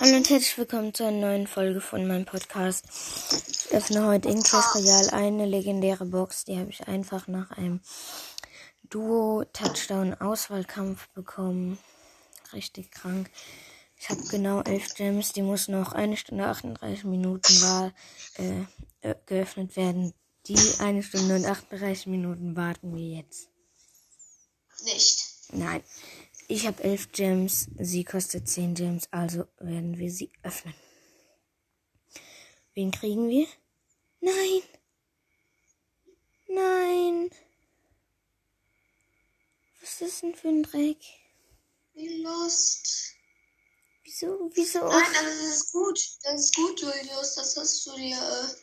Hallo und herzlich willkommen zu einer neuen Folge von meinem Podcast. Ich öffne heute in Clash Royale eine legendäre Box. Die habe ich einfach nach einem Duo-Touchdown-Auswahlkampf bekommen. Richtig krank. Ich habe genau 11 Gems. Die muss noch eine Stunde 38 Minuten war, äh, geöffnet werden. Die eine Stunde und 38 Minuten warten wir jetzt. Nicht. Nein. Ich habe elf Gems, sie kostet zehn Gems, also werden wir sie öffnen. Wen kriegen wir? Nein! Nein! Was ist das denn für ein Dreck? Wie lost. Wieso? Wieso? Nein, das ist gut. Das ist gut, Julius. Das hast du dir. Äh,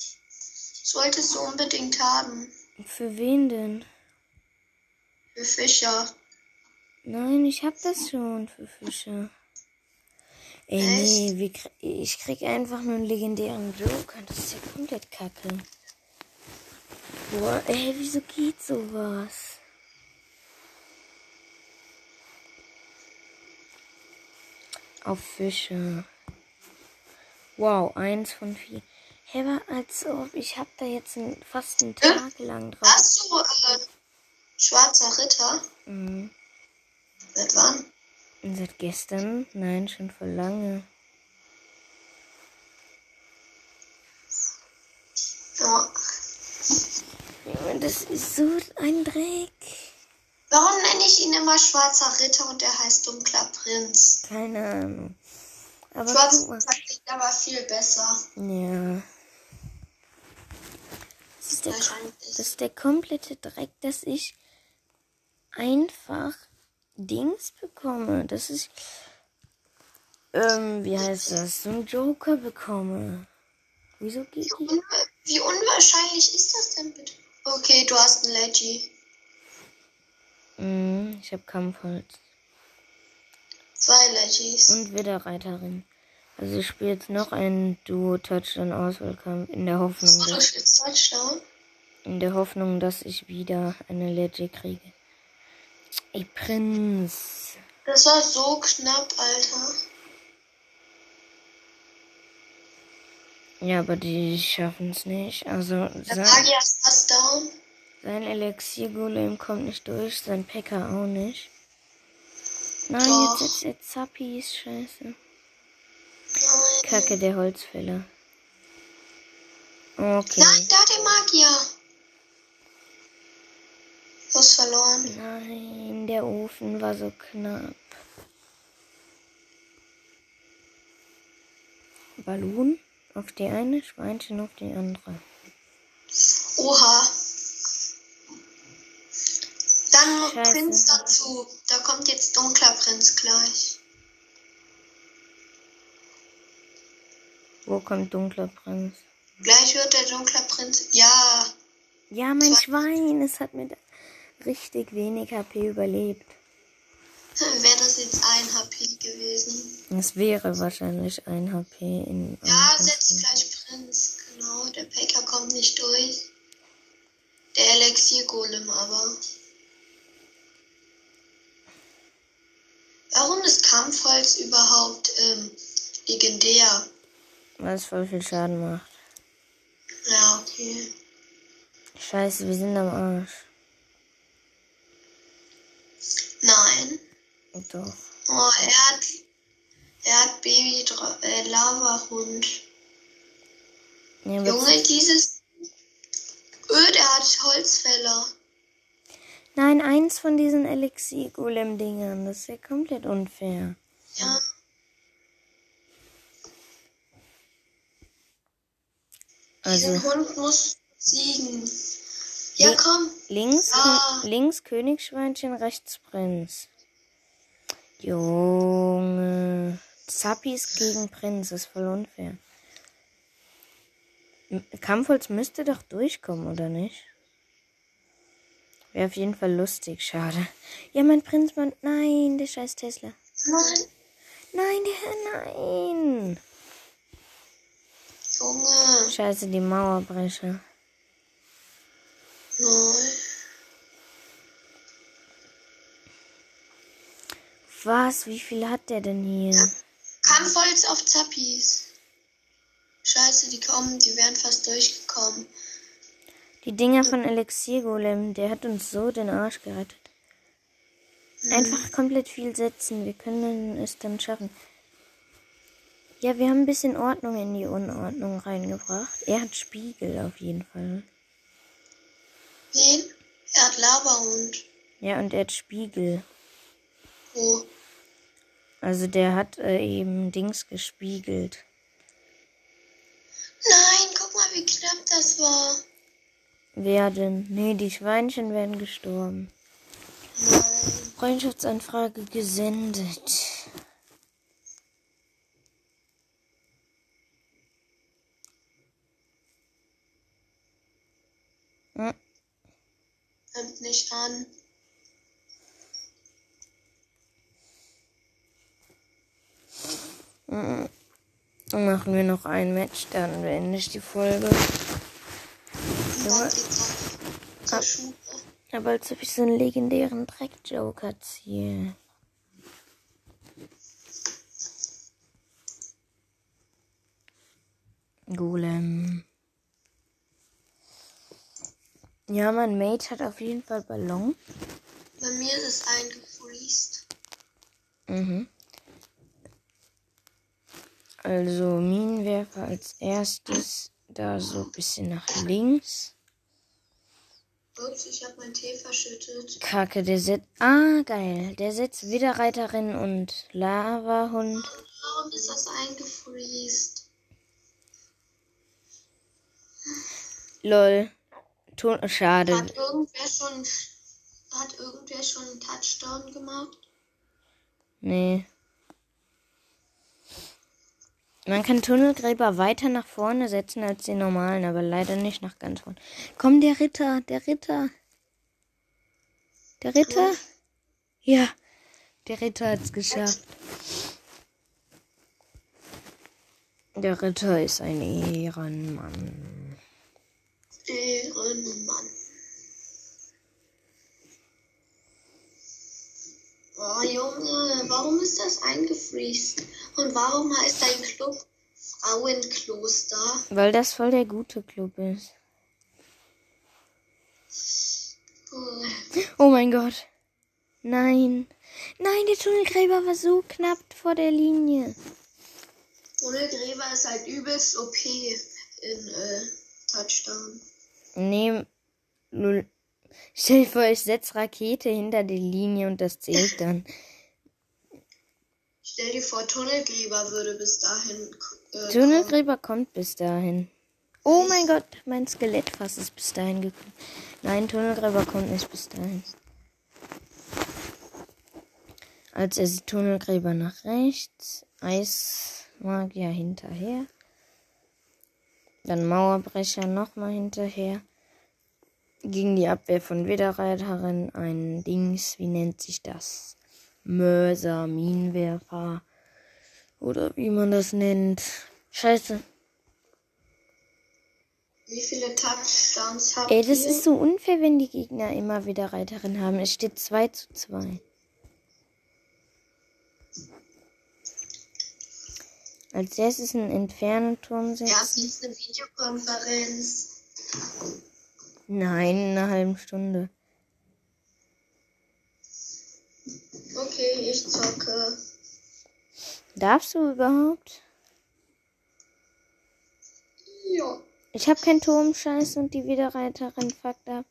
solltest du unbedingt haben. Für wen denn? Für Fischer. Nein, ich hab das schon für Fische. Ey, nee, wie, ich krieg einfach nur einen legendären Joker. Das ist ja komplett kacke. Boah, ey, wieso geht sowas? Auf Fische. Wow, eins von vier. Hä, hey, als ob ich hab da jetzt einen, fast einen Tag lang drauf. Hast du äh, schwarzer Ritter? Mhm. Seit wann? Seit gestern? Nein, schon vor lange. Ja. Das ist so ein Dreck. Warum nenne ich ihn immer schwarzer Ritter und er heißt dunkler Prinz? Keine Ahnung. Aber Schwarzer Ritter klingt aber viel besser. Ja. Das ist, der, das ist der komplette Dreck, dass ich einfach Dings bekomme. Das ist. Ähm, wie heißt das? So ein Joker bekomme. Wieso geht wie, un wie unwahrscheinlich ist das denn bitte? Okay, du hast ein Leggy. Mm, ich hab Kampfholz. Zwei Leggies. Und Widerreiterin. Also ich spiele jetzt noch einen Duo-Touchdown-Auswahlkampf in der Hoffnung. Du spielst Touchdown? In der Hoffnung, dass ich wieder eine Leggy kriege. Ey, Prinz. Das war so knapp, Alter. Ja, aber die schaffen es nicht. Also Der Magier ist fast down. Sein Elixier-Golem kommt nicht durch, sein Packer auch nicht. Nein, Doch. jetzt, jetzt, jetzt Zappis, scheiße. Nein. Kacke, der Holzfäller. Okay. Nein, da der Magier. Hast verloren. Nein, der Ofen war so knapp. Ballon auf die eine, Schweinchen auf die andere. Oha. Dann Scheiße. Prinz dazu. Da kommt jetzt dunkler Prinz gleich. Wo kommt dunkler Prinz? Gleich wird der dunkler Prinz. Ja. Ja, mein Schwein, es hat mit richtig wenig HP überlebt. Wäre das jetzt ein HP gewesen. Es wäre wahrscheinlich ein HP in. Ja, setzt Kampf. gleich Prinz. Genau, der Packer kommt nicht durch. Der Elixier-Golem aber. Warum ist Kampfholz überhaupt ähm, legendär? Weil es voll viel Schaden macht. Ja, okay. Scheiße, wir sind am Arsch. Nein. Doch. Oh, er hat, er hat Baby Dra- äh, Lava-Hund. Ja, Junge, dieses. Öh, der hat Holzfäller. Nein, eins von diesen Elixier-Golem-Dingern. Das ist ja komplett unfair. Ja. Also, Diesen Hund muss siegen. Ja, komm. links, Ja. links Königsschweinchen, rechts Prinz. Junge. Zappis gegen Prinz, das ist voll unfair. Kampfholz müsste doch durchkommen, oder nicht? Wäre auf jeden Fall lustig, schade. Ja, mein Prinz, mein. Nein, der scheiß Tesla. Nein, Nein, der. Nein. Junge. Scheiße, die Mauerbrecher. Nein. Was? Wie viel hat der denn hier? Kampfholz auf Zappis. Scheiße, die kommen, die wären fast durchgekommen. Die Dinger von Elixiergolem, der hat uns so den Arsch gerettet. Einfach komplett viel setzen. Wir können es dann schaffen. Ja, wir haben ein bisschen Ordnung in die Unordnung reingebracht. Er hat Spiegel auf jeden Fall. Wen? Er hat Lavahund. Ja, und er hat Spiegel. Wo? Also der hat äh, eben Dings gespiegelt. Nein, guck mal, wie knapp das war. Werden. Nee, die Schweinchen werden gestorben. Nein. Freundschaftsanfrage gesendet. Hm, Nimmt nicht an. hm. Dann machen wir noch ein Match, dann beende ich die Folge. Ah. Schule. Aber als ob ich so einen legendären Dreck-Joker ziehe. Golem. Ja, mein Mate hat auf jeden Fall Ballon. Bei mir ist es eingefriest. Mhm. Also Minenwerfer als erstes. Da so ein bisschen nach links. Ups, ich habe meinen Tee verschüttet. Kacke, der setzt. Ah, geil. Der setzt Widerreiterin und Lavahund. Warum ist das eingefriest? Lol. Tu- Schade. Hat irgendwer schon hat irgendwer schon einen Touchdown gemacht? Nee. Man kann Tunnelgräber weiter nach vorne setzen als die normalen, aber leider nicht nach ganz vorne. Komm, der Ritter, der Ritter. Der Ritter? Ja, der Ritter hat's geschafft. Der Ritter ist ein Ehrenmann. Ehrenmann. Oh Junge, warum ist das eingefriest? Und warum heißt dein Club Frauenkloster? Weil das voll der gute Club ist. Oh, mein Gott. Nein. Nein, der Tunnelgräber war so knapp vor der Linie. Tunnelgräber ist halt übelst OP in äh, Touchdown. Nee. Stell dir vor, ich setz Rakete hinter die Linie und das zählt dann. Stell dir vor, Tunnelgräber würde bis dahin äh, kommen. Tunnelgräber kommt bis dahin. Oh mein Gott, mein Skelettfass ist bis dahin gekommen. Nein, Tunnelgräber kommt nicht bis dahin. Als er sieht Tunnelgräber nach rechts, Eismagier hinterher. Dann Mauerbrecher nochmal hinterher. Gegen die Abwehr von Widerreiterin ein Dings, wie nennt sich das? Mörser, Minenwerfer. Oder wie man das nennt. Scheiße. Wie viele Touchdowns habt Ey, das ihr? ist so unfair, wenn die Gegner immer wieder Reiterin haben. Es steht 2 zu 2. Als erstes einen Entfernenturm Ja, setzen. es ist eine Videokonferenz. Nein, in einer halben Stunde. Okay, ich zocke. Darfst du überhaupt? Ja. Ich habe keinen Turmscheiß und die Widerreiterin fuckt ab.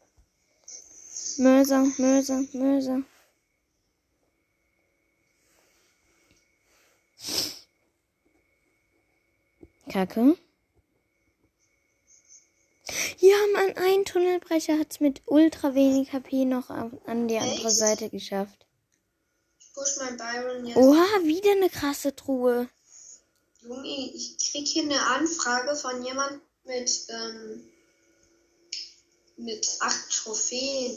Mörser, Mörser, Mörser. Kacke. Ja, Mann, ein Tunnelbrecher hat's mit ultra wenig HP noch an die andere? Seite geschafft. Push mein Byron jetzt. Oha, wieder eine krasse Truhe. Junge, ich krieg hier eine Anfrage von jemand mit, ähm, mit acht Trophäen.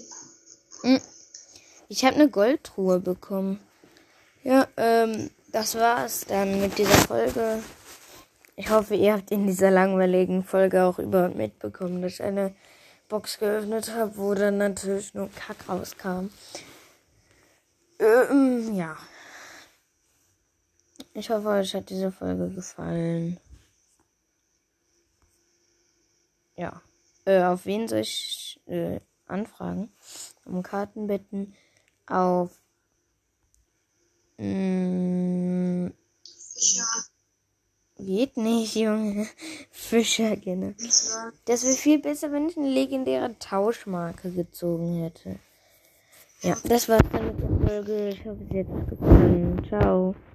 Ich habe eine Goldtruhe bekommen. Ja, ähm, das war's dann mit dieser Folge. Ich hoffe, ihr habt in dieser langweiligen Folge auch überhaupt mitbekommen, dass ich eine Box geöffnet habe, wo dann natürlich nur Kack rauskam. Ähm, ja. Ich hoffe, euch hat diese Folge gefallen. Ja. Äh, auf wen soll ich äh, anfragen? Um Karten bitten. Auf. Mh, Fischer. geht nicht, Junge. Fischer, genau. Das wäre viel besser, wenn ich eine legendäre Tauschmarke gezogen hätte. Ja, das war's dann mit der Folge. Ich hoffe, es hat euch gefallen. Ciao.